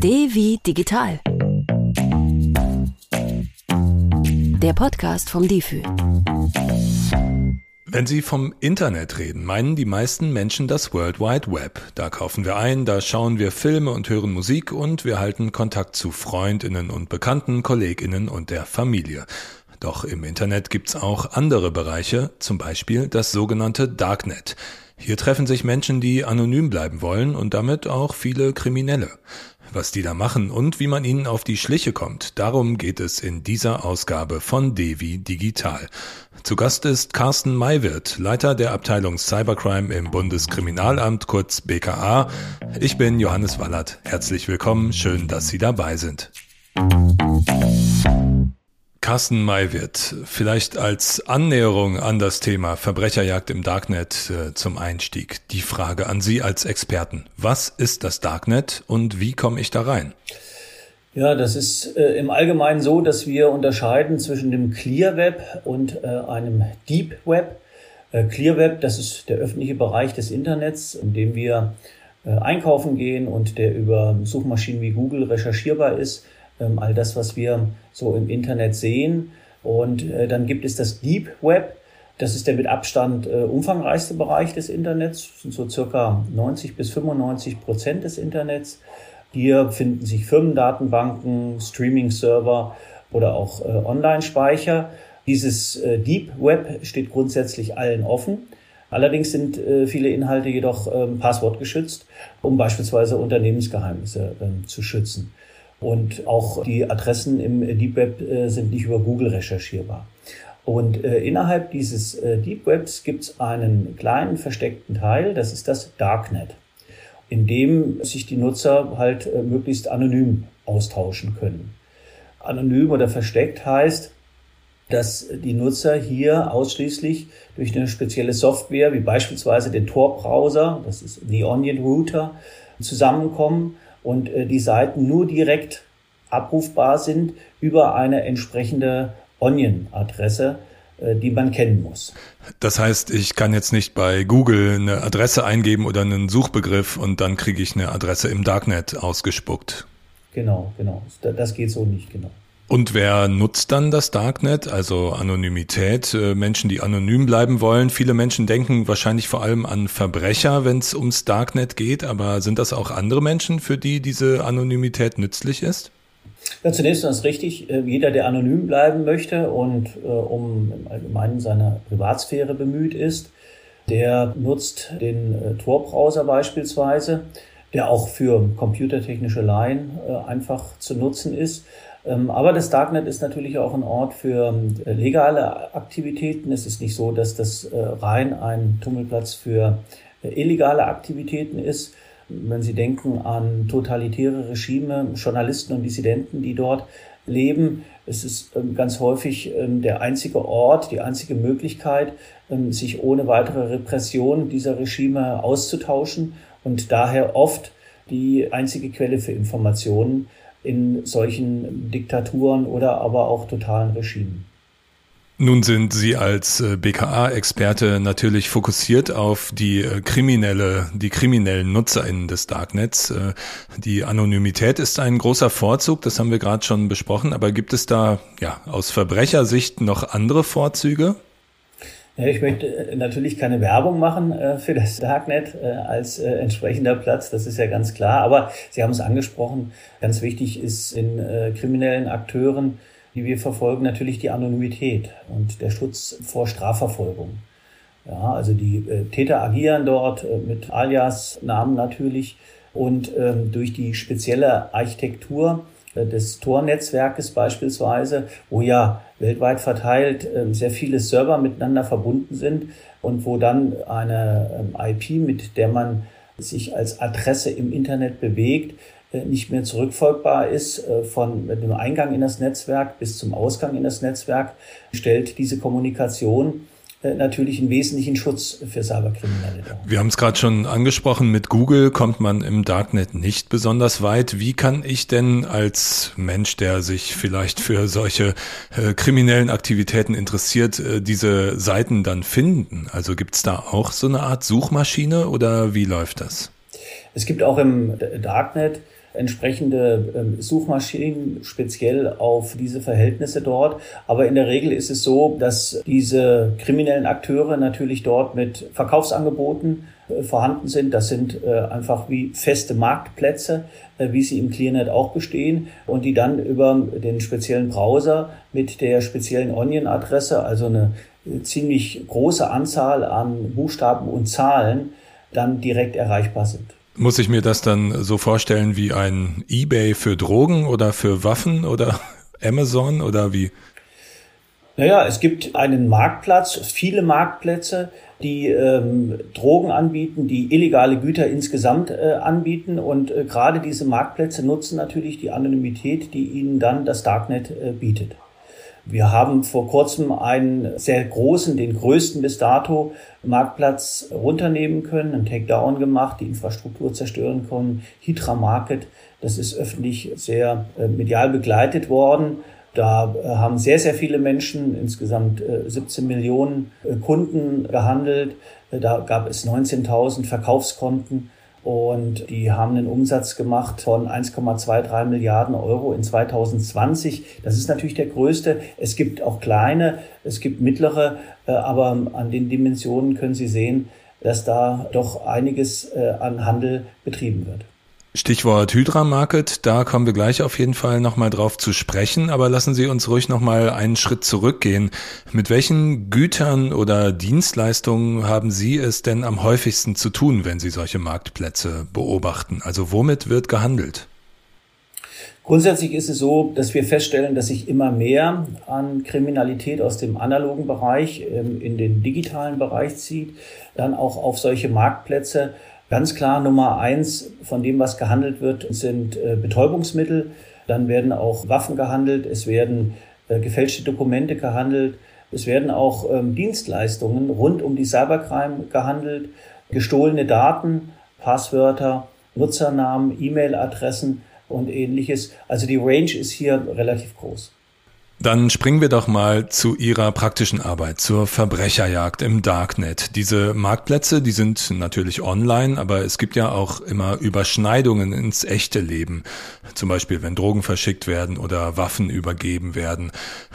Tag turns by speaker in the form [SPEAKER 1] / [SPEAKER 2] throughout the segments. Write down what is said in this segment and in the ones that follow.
[SPEAKER 1] D wie digital. Der Podcast vom DIFÜ.
[SPEAKER 2] Wenn Sie vom Internet reden, meinen die meisten Menschen das World Wide Web. Da kaufen wir ein, da schauen wir Filme und hören Musik und wir halten Kontakt zu Freundinnen und Bekannten, Kolleginnen und der Familie. Doch im Internet gibt's auch andere Bereiche, zum Beispiel das sogenannte Darknet. Hier treffen sich Menschen, die anonym bleiben wollen und damit auch viele Kriminelle. Was die da machen und wie man ihnen auf die Schliche kommt, darum geht es in dieser Ausgabe von Devi Digital. Zu Gast ist Carsten Maywirt, Leiter der Abteilung Cybercrime im Bundeskriminalamt, kurz BKA. Ich bin Johannes Wallert. Herzlich willkommen, schön, dass Sie dabei sind. Carsten Maywirt, vielleicht als Annäherung an das Thema Verbrecherjagd im Darknet äh, zum Einstieg. Die Frage an Sie als Experten. Was ist das Darknet und wie komme ich da rein?
[SPEAKER 3] Ja, das ist äh, im Allgemeinen so, dass wir unterscheiden zwischen dem Clear Web und äh, einem Deep Web. Äh, Clear Web, das ist der öffentliche Bereich des Internets, in dem wir äh, einkaufen gehen und der über Suchmaschinen wie Google recherchierbar ist ähm, all das, was wir so im Internet sehen. Und äh, dann gibt es das Deep Web. Das ist der mit Abstand äh, umfangreichste Bereich des Internets, das sind so circa 90 bis 95 Prozent des Internets. Hier finden sich Firmendatenbanken, Streaming-Server oder auch äh, Online-Speicher. Dieses äh, Deep Web steht grundsätzlich allen offen. Allerdings sind äh, viele Inhalte jedoch ähm, passwortgeschützt, um beispielsweise Unternehmensgeheimnisse ähm, zu schützen. Und auch die Adressen im Deep Web äh, sind nicht über Google recherchierbar. Und äh, innerhalb dieses äh, Deep Webs gibt es einen kleinen versteckten Teil, das ist das Darknet, in dem sich die Nutzer halt äh, möglichst anonym austauschen können. Anonym oder versteckt heißt, dass die Nutzer hier ausschließlich durch eine spezielle Software, wie beispielsweise den Tor-Browser, das ist the Onion Router, zusammenkommen und äh, die Seiten nur direkt abrufbar sind über eine entsprechende Onion-Adresse, äh, die man kennen muss.
[SPEAKER 2] Das heißt, ich kann jetzt nicht bei Google eine Adresse eingeben oder einen Suchbegriff und dann kriege ich eine Adresse im Darknet ausgespuckt.
[SPEAKER 3] Genau, genau. Das geht so nicht, genau.
[SPEAKER 2] Und wer nutzt dann das Darknet, also Anonymität, äh, Menschen, die anonym bleiben wollen? Viele Menschen denken wahrscheinlich vor allem an Verbrecher, wenn es ums Darknet geht, aber sind das auch andere Menschen, für die diese Anonymität nützlich ist?
[SPEAKER 3] Ja, zunächst ist richtig. Äh, jeder, der anonym bleiben möchte und äh, um im Allgemeinen seine Privatsphäre bemüht ist, der nutzt den äh, Tor-Browser beispielsweise, der auch für computertechnische Laien äh, einfach zu nutzen ist. Ähm, aber das Darknet ist natürlich auch ein Ort für äh, legale Aktivitäten. Es ist nicht so, dass das äh, rein ein Tummelplatz für äh, illegale Aktivitäten ist. Wenn Sie denken an totalitäre Regime, Journalisten und Dissidenten, die dort leben, es ist ähm, ganz häufig ähm, der einzige Ort, die einzige Möglichkeit, sich ohne weitere Repression dieser Regime auszutauschen und daher oft die einzige Quelle für Informationen in solchen Diktaturen oder aber auch totalen Regimen.
[SPEAKER 2] Nun sind Sie als äh, BKA-Experte natürlich fokussiert auf die äh, kriminelle, die kriminellen NutzerInnen des Darknets. Äh, die Anonymität ist ein großer Vorzug, das haben wir gerade schon besprochen, aber gibt es da ja aus Verbrechersicht noch andere Vorzüge?
[SPEAKER 3] Ich möchte äh, natürlich keine Werbung machen äh, für das Darknet äh, als entsprechender Platz, das ist ja ganz klar. Aber Sie haben es angesprochen, ganz wichtig ist in kriminellen Akteuren, die wir verfolgen, natürlich die Anonymität und der Schutz vor Strafverfolgung. Ja, also die Täter agieren dort mit Alias-Namen natürlich und ähm, durch die spezielle Architektur des Tor-Netzwerkes beispielsweise, wo ja weltweit verteilt ähm, sehr viele Server miteinander verbunden sind und wo dann eine ähm, IP, mit der man sich als Adresse im Internet bewegt, äh, nicht mehr zurückfolgbar ist äh, von dem Eingang in das Netzwerk bis zum Ausgang in das Netzwerk, stellt diese Kommunikation äh, natürlich einen wesentlichen Schutz für Cyberkriminelle.
[SPEAKER 2] Wir haben es gerade schon angesprochen, mit Google kommt man im Darknet nicht besonders weit. Wie kann ich denn als Mensch, der sich vielleicht für solche äh, kriminellen Aktivitäten interessiert, äh, diese Seiten dann finden? Also gibt es da auch so eine Art Suchmaschine oder wie läuft das?
[SPEAKER 3] Es gibt auch im Darknet entsprechende ähm, Suchmaschinen speziell auf diese Verhältnisse dort. Aber in der Regel ist es so, dass diese kriminellen Akteure natürlich dort mit Verkaufsangeboten äh, vorhanden sind. Das sind äh, einfach wie feste Marktplätze, äh, wie sie im Clearnet auch bestehen und die dann über den speziellen Browser mit der speziellen Onion-Adresse, also eine ziemlich große Anzahl an Buchstaben und Zahlen, dann direkt erreichbar sind.
[SPEAKER 2] Muss ich mir das dann so vorstellen wie ein eBay für Drogen oder für Waffen oder Amazon oder wie?
[SPEAKER 3] Naja, es gibt einen Marktplatz, viele Marktplätze, die ähm, Drogen anbieten, die illegale Güter insgesamt äh, anbieten. Und äh, gerade diese Marktplätze nutzen natürlich die Anonymität, die ihnen dann das Darknet äh, bietet. Wir haben vor kurzem einen sehr großen, den größten bis dato Marktplatz runternehmen können, einen Takedown gemacht, die Infrastruktur zerstören können. Hydra Market, das ist öffentlich sehr äh, medial begleitet worden. Da äh, haben sehr, sehr viele Menschen, insgesamt 17 äh, Millionen Kunden gehandelt. Da gab es 19.000 Verkaufskonten und die haben einen Umsatz gemacht von 1,23 Milliarden Euro in 2020. Das ist natürlich der größte. Es gibt auch kleine, es gibt mittlere, aber an den Dimensionen können Sie sehen, dass da doch einiges an Handel betrieben wird.
[SPEAKER 2] Stichwort Hydra Market, da kommen wir gleich auf jeden Fall nochmal drauf zu sprechen, aber lassen Sie uns ruhig nochmal einen Schritt zurückgehen. Mit welchen Gütern oder Dienstleistungen haben Sie es denn am häufigsten zu tun, wenn Sie solche Marktplätze beobachten? Also womit wird gehandelt?
[SPEAKER 3] Grundsätzlich ist es so, dass wir feststellen, dass sich immer mehr an Kriminalität aus dem analogen Bereich ähm, in den digitalen Bereich zieht, dann auch auf solche Marktplätze Ganz klar Nummer eins von dem, was gehandelt wird, sind äh, Betäubungsmittel. Dann werden auch Waffen gehandelt. Es werden äh, gefälschte Dokumente gehandelt. Es werden auch ähm, Dienstleistungen rund um die Cybercrime gehandelt. Gestohlene Daten, Passwörter, Nutzernamen, E-Mail-Adressen und ähnliches. Also die Range ist hier relativ groß.
[SPEAKER 2] Dann springen wir doch mal zu Ihrer praktischen Arbeit, zur Verbrecherjagd im Darknet. Diese Marktplätze, die sind natürlich online, aber es gibt ja auch immer Überschneidungen ins echte Leben. Zum Beispiel, wenn Drogen verschickt werden oder Waffen übergeben werden.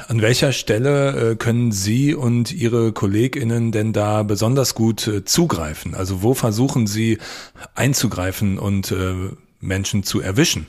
[SPEAKER 2] An welcher Stelle äh, können Sie und Ihre KollegInnen denn da besonders gut äh, zugreifen? Also wo versuchen Sie einzugreifen und äh, Menschen zu erwischen?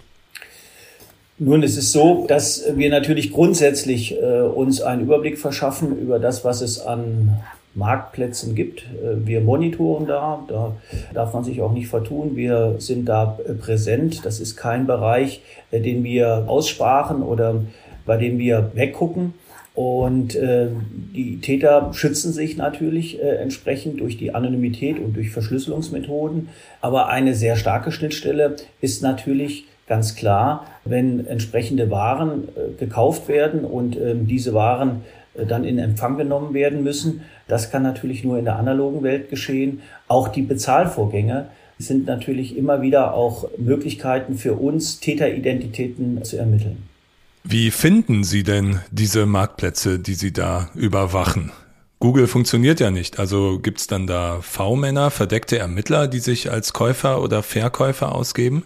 [SPEAKER 3] Nun, es ist so, dass wir natürlich grundsätzlich äh, uns einen Überblick verschaffen über das, was es an Marktplätzen gibt. Äh, wir monitoren da, da darf man sich auch nicht vertun. Wir sind da äh, präsent. Das ist kein Bereich, äh, den wir aussparen oder bei dem wir weggucken. Und äh, die Täter schützen sich natürlich äh, entsprechend durch die Anonymität und durch Verschlüsselungsmethoden. Aber eine sehr starke Schnittstelle ist natürlich ganz klar, wenn entsprechende Waren äh, gekauft werden und ähm, diese Waren äh, dann in Empfang genommen werden müssen. Das kann natürlich nur in der analogen Welt geschehen. Auch die Bezahlvorgänge sind natürlich immer wieder auch Möglichkeiten für uns, Täteridentitäten zu ermitteln.
[SPEAKER 2] Wie finden Sie denn diese Marktplätze, die Sie da überwachen? Google funktioniert ja nicht. Also gibt es dann da V-Männer, verdeckte Ermittler, die sich als Käufer oder Verkäufer ausgeben?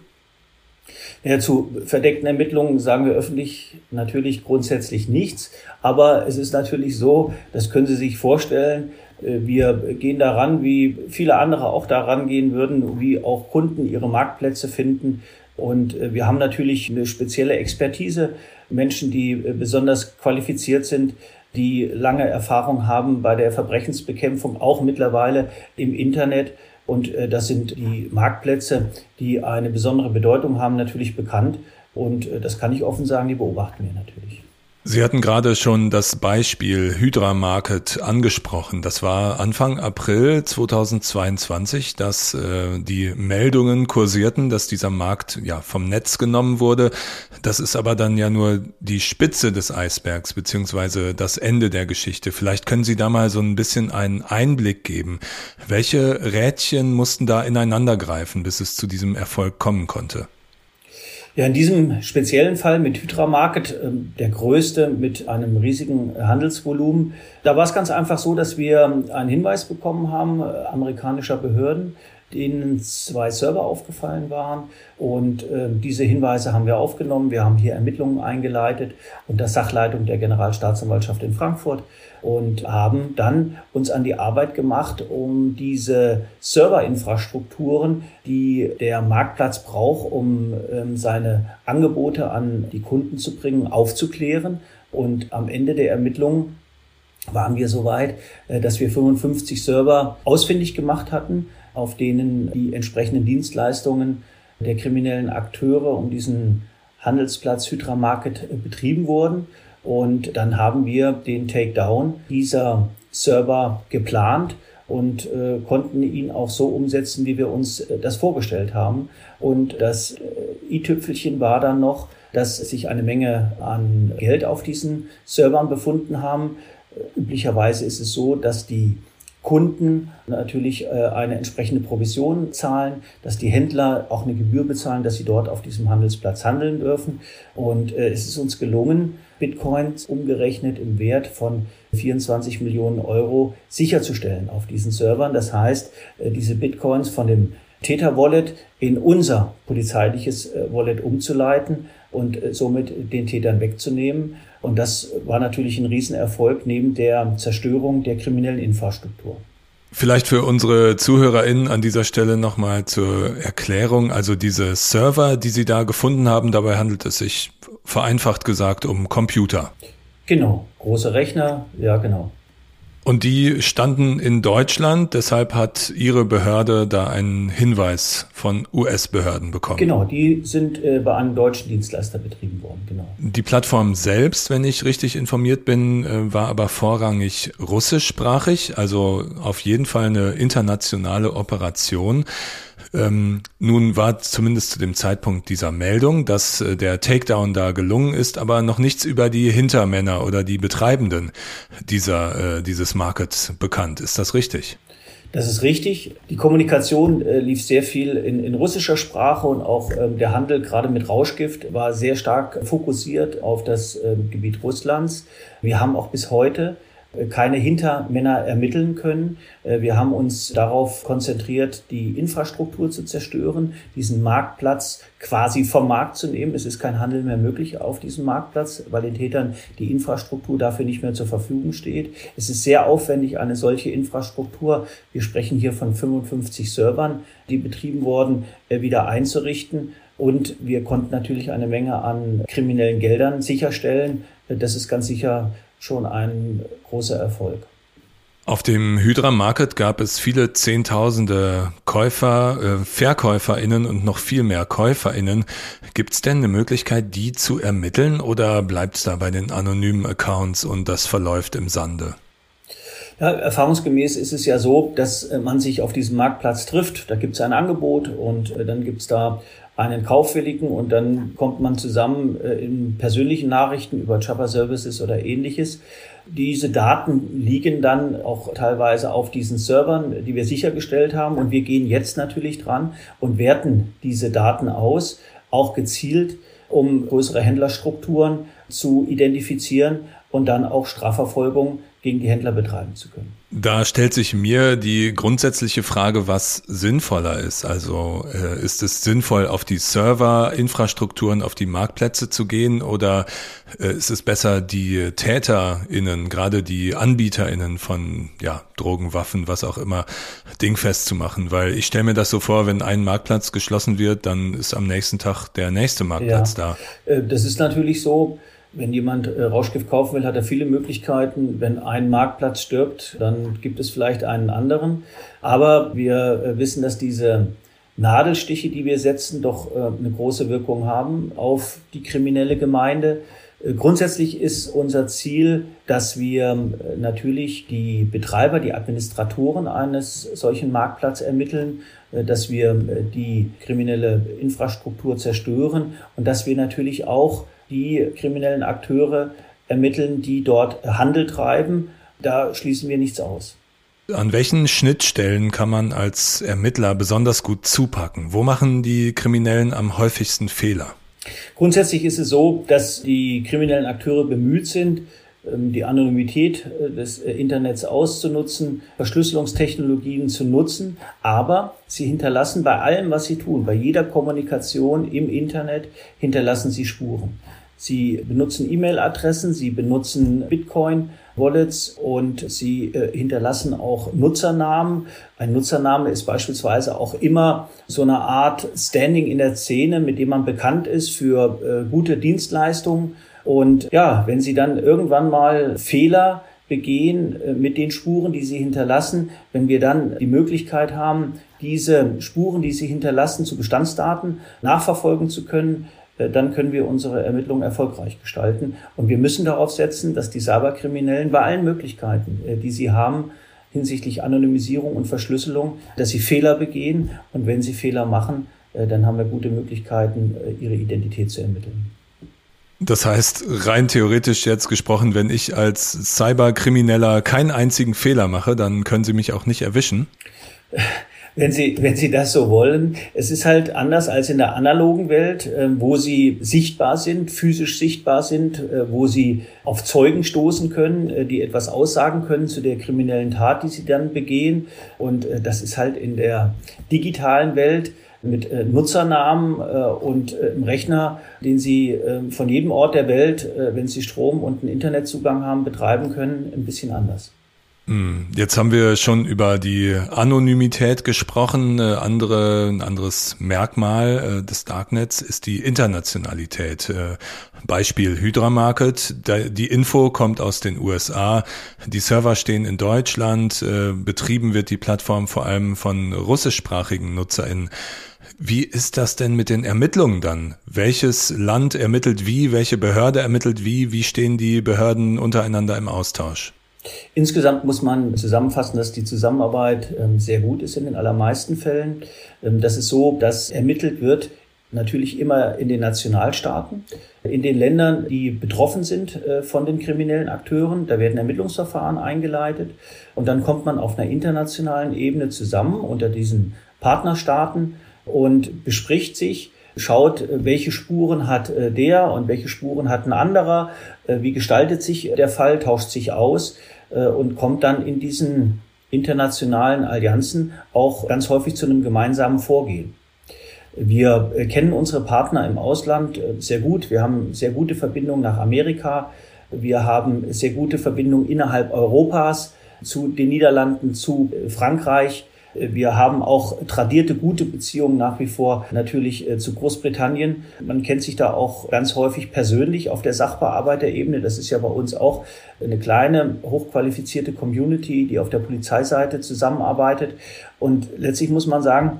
[SPEAKER 3] Ja, zu verdeckten Ermittlungen sagen wir öffentlich natürlich grundsätzlich nichts. Aber es ist natürlich so, das können Sie sich vorstellen, äh, wir gehen daran, wie viele andere auch daran gehen würden, wie auch Kunden ihre Marktplätze finden. Und äh, wir haben natürlich eine spezielle Expertise, Menschen, die äh, besonders qualifiziert sind, die lange Erfahrung haben bei der Verbrechensbekämpfung, auch mittlerweile im Internet. Und äh, das sind die Marktplätze, die eine besondere Bedeutung haben, natürlich bekannt. Und äh, das kann ich offen sagen, die beobachten wir natürlich.
[SPEAKER 2] Sie hatten gerade schon das Beispiel Hydra Market angesprochen. Das war Anfang April 2022, dass äh, die Meldungen kursierten, dass dieser Markt ja vom Netz genommen wurde. Das ist aber dann ja nur die Spitze des Eisbergs beziehungsweise das Ende der Geschichte. Vielleicht können Sie da mal so ein bisschen einen Einblick geben. Welche Rädchen mussten da ineinander greifen, bis es zu diesem Erfolg kommen konnte?
[SPEAKER 3] Ja, in diesem speziellen Fall mit Hydra Market, ähm, der größte mit einem riesigen Handelsvolumen, da war es ganz einfach so, dass wir einen Hinweis bekommen haben, äh, amerikanischer Behörden, denen zwei Server aufgefallen waren. Und äh, diese Hinweise haben wir aufgenommen. Wir haben hier Ermittlungen eingeleitet unter Sachleitung der Generalstaatsanwaltschaft in Frankfurt und haben dann uns an die Arbeit gemacht, um diese Serverinfrastrukturen, die der Marktplatz braucht, um ähm, seine Angebote an die Kunden zu bringen, aufzuklären. Und am Ende der Ermittlungen waren wir so weit, äh, dass wir 55 Server ausfindig gemacht hatten, auf denen die entsprechenden Dienstleistungen der kriminellen Akteure um diesen Handelsplatz Hydra Market äh, betrieben wurden. Und dann haben wir den Takedown dieser Server geplant und äh, konnten ihn auch so umsetzen, wie wir uns äh, das vorgestellt haben. Und das äh, i-Tüpfelchen war dann noch, dass sich eine Menge an Geld auf diesen Servern befunden haben. Äh, üblicherweise ist es so, dass die Kunden natürlich äh, eine entsprechende Provision zahlen, dass die Händler auch eine Gebühr bezahlen, dass sie dort auf diesem Handelsplatz handeln dürfen. Und äh, es ist uns gelungen, Bitcoins umgerechnet im Wert von 24 Millionen Euro sicherzustellen auf diesen Servern. Das heißt, äh, diese Bitcoins von dem Täter-Wallet in unser polizeiliches Wallet umzuleiten und somit den Tätern wegzunehmen. Und das war natürlich ein Riesenerfolg neben der Zerstörung der kriminellen Infrastruktur.
[SPEAKER 2] Vielleicht für unsere ZuhörerInnen an dieser Stelle nochmal zur Erklärung. Also diese Server, die Sie da gefunden haben, dabei handelt es sich vereinfacht gesagt um Computer.
[SPEAKER 3] Genau, große Rechner, ja genau.
[SPEAKER 2] Und die standen in Deutschland, deshalb hat Ihre Behörde da einen Hinweis von US-Behörden bekommen.
[SPEAKER 3] Genau, die sind äh, bei einem deutschen Dienstleister betrieben worden, genau.
[SPEAKER 2] Die Plattform selbst, wenn ich richtig informiert bin, äh, war aber vorrangig russischsprachig, also auf jeden Fall eine internationale Operation. Ähm, nun war zumindest zu dem Zeitpunkt dieser Meldung, dass äh, der Takedown da gelungen ist, aber noch nichts über die Hintermänner oder die Betreibenden dieser, äh, dieses Markets bekannt. Ist das richtig?
[SPEAKER 3] Das ist richtig. Die Kommunikation äh, lief sehr viel in, in russischer Sprache und auch ähm, der Handel gerade mit Rauschgift war sehr stark fokussiert auf das ähm, Gebiet Russlands. Wir haben auch bis heute keine Hintermänner ermitteln können. Äh, wir haben uns darauf konzentriert, die Infrastruktur zu zerstören, diesen Marktplatz quasi vom Markt zu nehmen. Es ist kein Handel mehr möglich auf diesem Marktplatz, weil den Tätern die Infrastruktur dafür nicht mehr zur Verfügung steht. Es ist sehr aufwendig, eine solche Infrastruktur, wir sprechen hier von 55 Servern, die betrieben wurden, äh, wieder einzurichten. Und wir konnten natürlich eine Menge an kriminellen Geldern sicherstellen. Das ist ganz sicher schon ein großer Erfolg.
[SPEAKER 2] Auf dem Hydra Market gab es viele Zehntausende Käufer, äh, VerkäuferInnen und noch viel mehr KäuferInnen. Gibt es denn eine Möglichkeit, die zu ermitteln oder bleibt es da bei den anonymen Accounts und das verläuft im Sande?
[SPEAKER 3] Ja, erfahrungsgemäß ist es ja so, dass äh, man sich auf diesem Marktplatz trifft. Da gibt es ein Angebot und äh, dann gibt es da einen Kaufwilligen und dann kommt man zusammen äh, in persönlichen Nachrichten über Chopper Services oder ähnliches. Diese Daten liegen dann auch teilweise auf diesen Servern, die wir sichergestellt haben. Und wir gehen jetzt natürlich dran und werten diese Daten aus, auch gezielt, um größere Händlerstrukturen zu identifizieren und dann auch Strafverfolgung gegen die Händler betreiben zu können.
[SPEAKER 2] Da stellt sich mir die grundsätzliche Frage, was sinnvoller ist. Also äh, ist es sinnvoll, auf die Serverinfrastrukturen, auf die Marktplätze zu gehen oder äh, ist es besser, die TäterInnen, gerade die AnbieterInnen von ja, Drogen, Waffen, was auch immer, dingfest zu machen? Weil ich stelle mir das so vor, wenn ein Marktplatz geschlossen wird, dann ist am nächsten Tag der nächste Marktplatz ja,
[SPEAKER 3] da. Äh, das ist natürlich so. Wenn jemand äh, Rauschgift kaufen will, hat er viele Möglichkeiten. Wenn ein Marktplatz stirbt, dann gibt es vielleicht einen anderen. Aber wir äh, wissen, dass diese Nadelstiche, die wir setzen, doch äh, eine große Wirkung haben auf die kriminelle Gemeinde. Grundsätzlich ist unser Ziel, dass wir natürlich die Betreiber, die Administratoren eines solchen Marktplatzes ermitteln, dass wir die kriminelle Infrastruktur zerstören und dass wir natürlich auch die kriminellen Akteure ermitteln, die dort Handel treiben. Da schließen wir nichts aus.
[SPEAKER 2] An welchen Schnittstellen kann man als Ermittler besonders gut zupacken? Wo machen die Kriminellen am häufigsten Fehler?
[SPEAKER 3] Grundsätzlich ist es so, dass die kriminellen Akteure bemüht sind, ähm, die Anonymität äh, des äh, Internets auszunutzen, Verschlüsselungstechnologien zu nutzen, aber sie hinterlassen bei allem, was sie tun, bei jeder Kommunikation im Internet, hinterlassen sie Spuren. Sie benutzen E-Mail-Adressen, sie benutzen Bitcoin, Wallets und sie äh, hinterlassen auch Nutzernamen. Ein Nutzername ist beispielsweise auch immer so eine Art Standing in der Szene, mit dem man bekannt ist für äh, gute Dienstleistungen und ja, wenn Sie dann irgendwann mal Fehler begehen äh, mit den Spuren, die Sie hinterlassen, wenn wir dann die Möglichkeit haben, diese Spuren, die Sie hinterlassen, zu Bestandsdaten nachverfolgen zu können, dann können wir unsere Ermittlungen erfolgreich gestalten. Und wir müssen darauf setzen, dass die Cyberkriminellen bei allen Möglichkeiten, äh, die sie haben, hinsichtlich Anonymisierung und Verschlüsselung, dass sie Fehler begehen. Und wenn sie Fehler machen, dann haben wir gute Möglichkeiten, ihre Identität zu ermitteln.
[SPEAKER 2] Das heißt, rein theoretisch jetzt gesprochen, wenn ich als Cyberkrimineller keinen einzigen Fehler mache, dann können Sie mich auch nicht erwischen.
[SPEAKER 3] Wenn Sie, wenn Sie das so wollen. Es ist halt anders als in der analogen Welt, ähm, wo Sie sichtbar sind, physisch sichtbar sind, äh, wo Sie auf Zeugen stoßen können, äh, die etwas aussagen können zu der kriminellen Tat, die Sie dann begehen. Und äh, das ist halt in der digitalen Welt mit Nutzernamen und einem Rechner, den Sie äh, von jedem Ort der Welt, wenn Sie Strom und einen Internetzugang haben, betreiben können, ein bisschen anders.
[SPEAKER 2] Hm, jetzt haben wir schon über die Anonymität gesprochen. Andere, ein anderes Merkmal äh, des Darknets ist die Internationalität. Äh, Beispiel Hydra Market. Die Info kommt aus den USA. Die Server stehen in Deutschland. Betrieben wird die Plattform vor allem von russischsprachigen NutzerInnen. Wie ist das denn mit den Ermittlungen dann? Welches Land ermittelt wie? Welche Behörde ermittelt wie? Wie stehen die Behörden untereinander im Austausch?
[SPEAKER 3] Insgesamt muss man zusammenfassen, dass die Zusammenarbeit ähm, sehr gut ist in den allermeisten Fällen. Ähm, das ist so, dass ermittelt wird natürlich immer in den Nationalstaaten, in den Ländern, die betroffen sind äh, von den kriminellen Akteuren. Da werden Ermittlungsverfahren eingeleitet und dann kommt man auf einer internationalen Ebene zusammen unter diesen Partnerstaaten und bespricht sich, schaut, welche Spuren hat äh, der und welche Spuren hat ein anderer, äh, wie gestaltet sich der Fall, tauscht sich aus äh, und kommt dann in diesen internationalen Allianzen auch ganz häufig zu einem gemeinsamen Vorgehen. Wir kennen unsere Partner im Ausland sehr gut. Wir haben sehr gute Verbindungen nach Amerika. Wir haben sehr gute Verbindungen innerhalb Europas zu den Niederlanden, zu Frankreich. Wir haben auch tradierte gute Beziehungen nach wie vor natürlich äh, zu Großbritannien. Man kennt sich da auch ganz häufig persönlich auf der Sachbearbeiterebene. Das ist ja bei uns auch eine kleine, hochqualifizierte Community, die auf der Polizeiseite zusammenarbeitet. Und letztlich muss man sagen,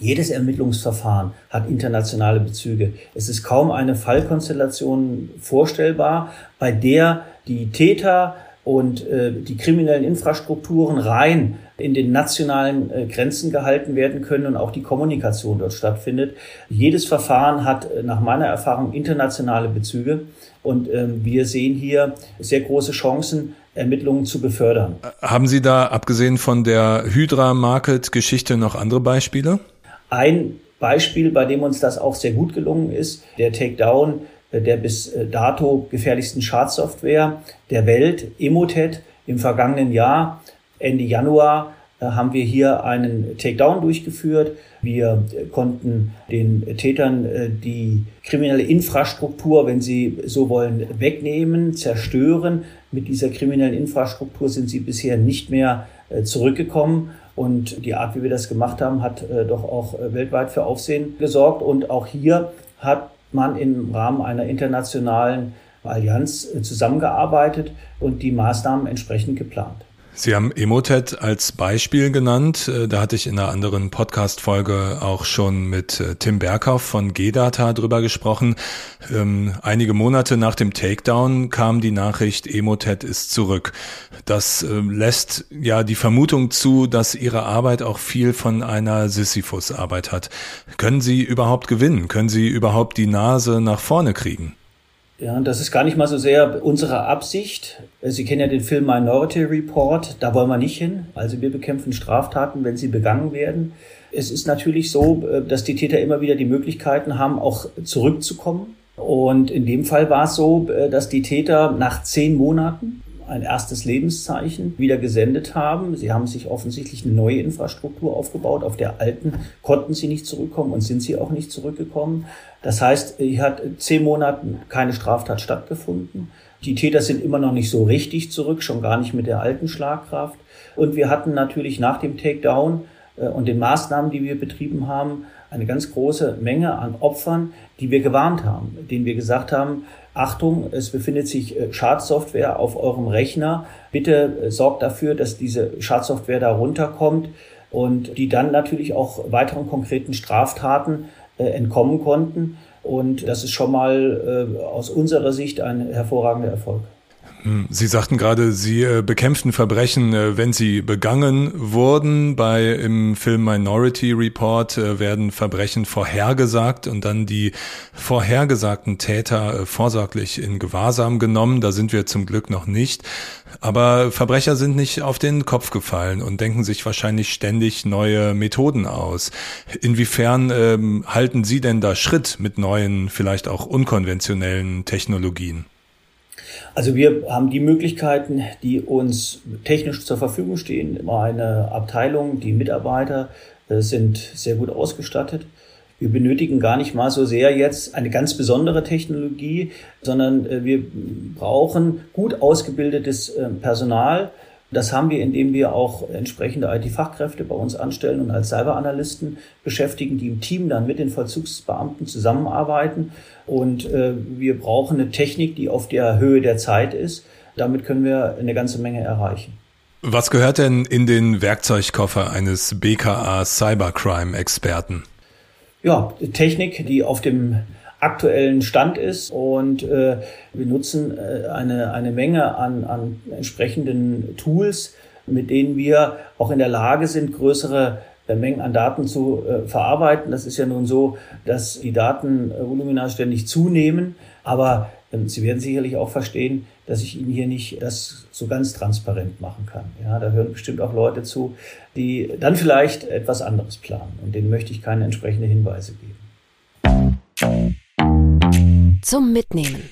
[SPEAKER 3] jedes Ermittlungsverfahren hat internationale Bezüge. Es ist kaum eine Fallkonstellation vorstellbar, bei der die Täter und äh, die kriminellen Infrastrukturen rein in den nationalen äh, Grenzen gehalten werden können und auch die Kommunikation dort stattfindet. Jedes Verfahren hat äh, nach meiner Erfahrung internationale Bezüge und ähm, wir sehen hier sehr große Chancen, Ermittlungen zu befördern.
[SPEAKER 2] Haben Sie da abgesehen von der Hydra Market Geschichte noch andere Beispiele?
[SPEAKER 3] Ein Beispiel, bei dem uns das auch sehr gut gelungen ist, der Takedown äh, der bis dato gefährlichsten Schadsoftware der Welt, Emotet, im vergangenen Jahr Ende Januar äh, haben wir hier einen Takedown durchgeführt. Wir äh, konnten den Tätern äh, die kriminelle Infrastruktur, wenn sie so wollen, wegnehmen, zerstören. Mit dieser kriminellen Infrastruktur sind sie bisher nicht mehr zurückgekommen. Und die Art, wie wir das gemacht haben, hat doch auch weltweit für Aufsehen gesorgt. Und auch hier hat man im Rahmen einer internationalen Allianz zusammengearbeitet und die Maßnahmen entsprechend geplant.
[SPEAKER 2] Sie haben Emotet als Beispiel genannt. Äh, da hatte ich in einer anderen Podcast-Folge auch schon mit äh, Tim Berghoff von G-Data drüber gesprochen. Ähm, einige Monate nach dem Takedown kam die Nachricht, Emotet ist zurück. Das äh, lässt ja die Vermutung zu, dass Ihre Arbeit auch viel von einer Sisyphus-Arbeit hat. Können Sie überhaupt gewinnen? Können Sie überhaupt die Nase nach vorne kriegen?
[SPEAKER 3] Ja, das ist gar nicht mal so sehr unsere Absicht. Sie kennen ja den Film Minority Report, da wollen wir nicht hin. Also wir bekämpfen Straftaten, wenn sie begangen werden. Es ist natürlich so, äh, dass die Täter immer wieder die Möglichkeiten haben, auch zurückzukommen. Und in dem Fall war es so, äh, dass die Täter nach zehn Monaten ein erstes Lebenszeichen wieder gesendet haben. Sie haben sich offensichtlich eine neue Infrastruktur aufgebaut. Auf der alten konnten sie nicht zurückkommen und sind sie auch nicht zurückgekommen. Das heißt, hier hat zehn Monaten keine Straftat stattgefunden. Die Täter sind immer noch nicht so richtig zurück, schon gar nicht mit der alten Schlagkraft. Und wir hatten natürlich nach dem Takedown äh, und den Maßnahmen, die wir betrieben haben, eine ganz große Menge an Opfern, die wir gewarnt haben, denen wir gesagt haben, Achtung, es befindet sich äh, Schadsoftware auf eurem Rechner. Bitte äh, sorgt dafür, dass diese Schadsoftware da runterkommt und die dann natürlich auch weiteren konkreten Straftaten äh, entkommen konnten. Und das ist schon mal aus unserer Sicht ein hervorragender Erfolg.
[SPEAKER 2] Sie sagten gerade, Sie äh, bekämpften Verbrechen, äh, wenn sie begangen wurden. Bei im Film Minority Report äh, werden Verbrechen vorhergesagt und dann die vorhergesagten Täter vorsorglich in Gewahrsam genommen. Da sind wir zum Glück noch nicht. Aber Verbrecher sind nicht auf den Kopf gefallen und denken sich wahrscheinlich ständig neue Methoden aus. Inwiefern ähm, halten Sie denn da Schritt mit neuen, vielleicht auch unkonventionellen Technologien?
[SPEAKER 3] Also wir haben die Möglichkeiten, die uns technisch zur Verfügung stehen. Meine Abteilung, die Mitarbeiter äh, sind sehr gut ausgestattet. Wir benötigen gar nicht mal so sehr jetzt eine ganz besondere Technologie, sondern äh, wir brauchen gut ausgebildetes äh, Personal, das haben wir, indem wir auch entsprechende IT-Fachkräfte bei uns anstellen und als Cyberanalysten beschäftigen, die im Team dann mit den Vollzugsbeamten zusammenarbeiten. Und äh, wir brauchen eine Technik, die auf der Höhe der Zeit ist. Damit können wir eine ganze Menge erreichen.
[SPEAKER 2] Was gehört denn in den Werkzeugkoffer eines BKA Cybercrime Experten?
[SPEAKER 3] Ja, Technik, die auf dem aktuellen Stand ist. Und äh, wir nutzen äh, eine, eine Menge an, an entsprechenden Tools, mit denen wir auch in der Lage sind, größere äh, Mengen an Daten zu äh, verarbeiten. Das ist ja nun so, dass die Datenvolumina ständig zunehmen. Aber äh, Sie werden sicherlich auch verstehen, dass ich Ihnen hier nicht das so ganz transparent machen kann. Ja, da hören bestimmt auch Leute zu, die dann vielleicht etwas anderes planen. Und denen möchte ich keine entsprechenden Hinweise geben
[SPEAKER 1] zum Mitnehmen.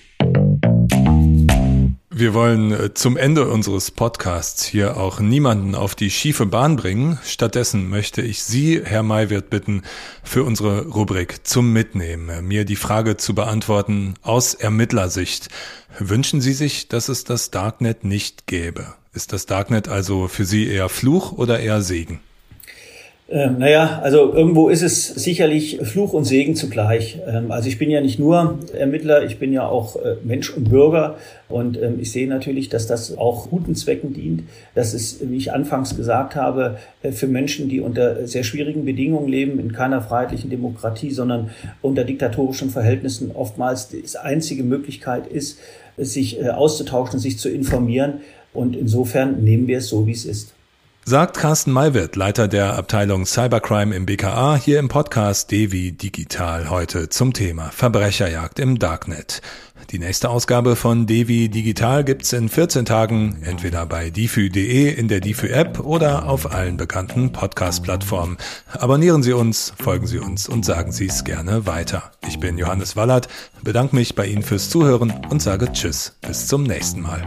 [SPEAKER 2] Wir wollen äh, zum Ende unseres Podcasts hier auch niemanden auf die schiefe Bahn bringen. Stattdessen möchte ich Sie, Herr Maywirt, bitten, für unsere Rubrik zum Mitnehmen mir die Frage zu beantworten aus Ermittlersicht. Wünschen Sie sich, dass es das Darknet nicht gäbe? Ist das Darknet also für Sie eher Fluch oder eher Segen?
[SPEAKER 3] Ähm, naja, also irgendwo ist es sicherlich Fluch und Segen zugleich. Ähm, also ich bin ja nicht nur Ermittler, ich bin ja auch äh, Mensch und Bürger und ähm, ich sehe natürlich, dass das auch guten Zwecken dient, dass es, wie ich anfangs gesagt habe, äh, für Menschen, die unter sehr schwierigen Bedingungen leben, in keiner freiheitlichen Demokratie, sondern unter diktatorischen Verhältnissen oftmals die einzige Möglichkeit ist, sich äh, auszutauschen, sich zu informieren. Und insofern nehmen wir es so, wie es ist.
[SPEAKER 2] Sagt Carsten Malwirt, Leiter der Abteilung Cybercrime im BKA, hier im Podcast Devi Digital heute zum Thema Verbrecherjagd im Darknet. Die nächste Ausgabe von Devi Digital gibt's in 14 Tagen, entweder bei difü.de, in der Difü-App oder auf allen bekannten Podcast-Plattformen. Abonnieren Sie uns, folgen Sie uns und sagen Sie es gerne weiter. Ich bin Johannes Wallert, bedanke mich bei Ihnen fürs Zuhören und sage Tschüss, bis zum nächsten Mal.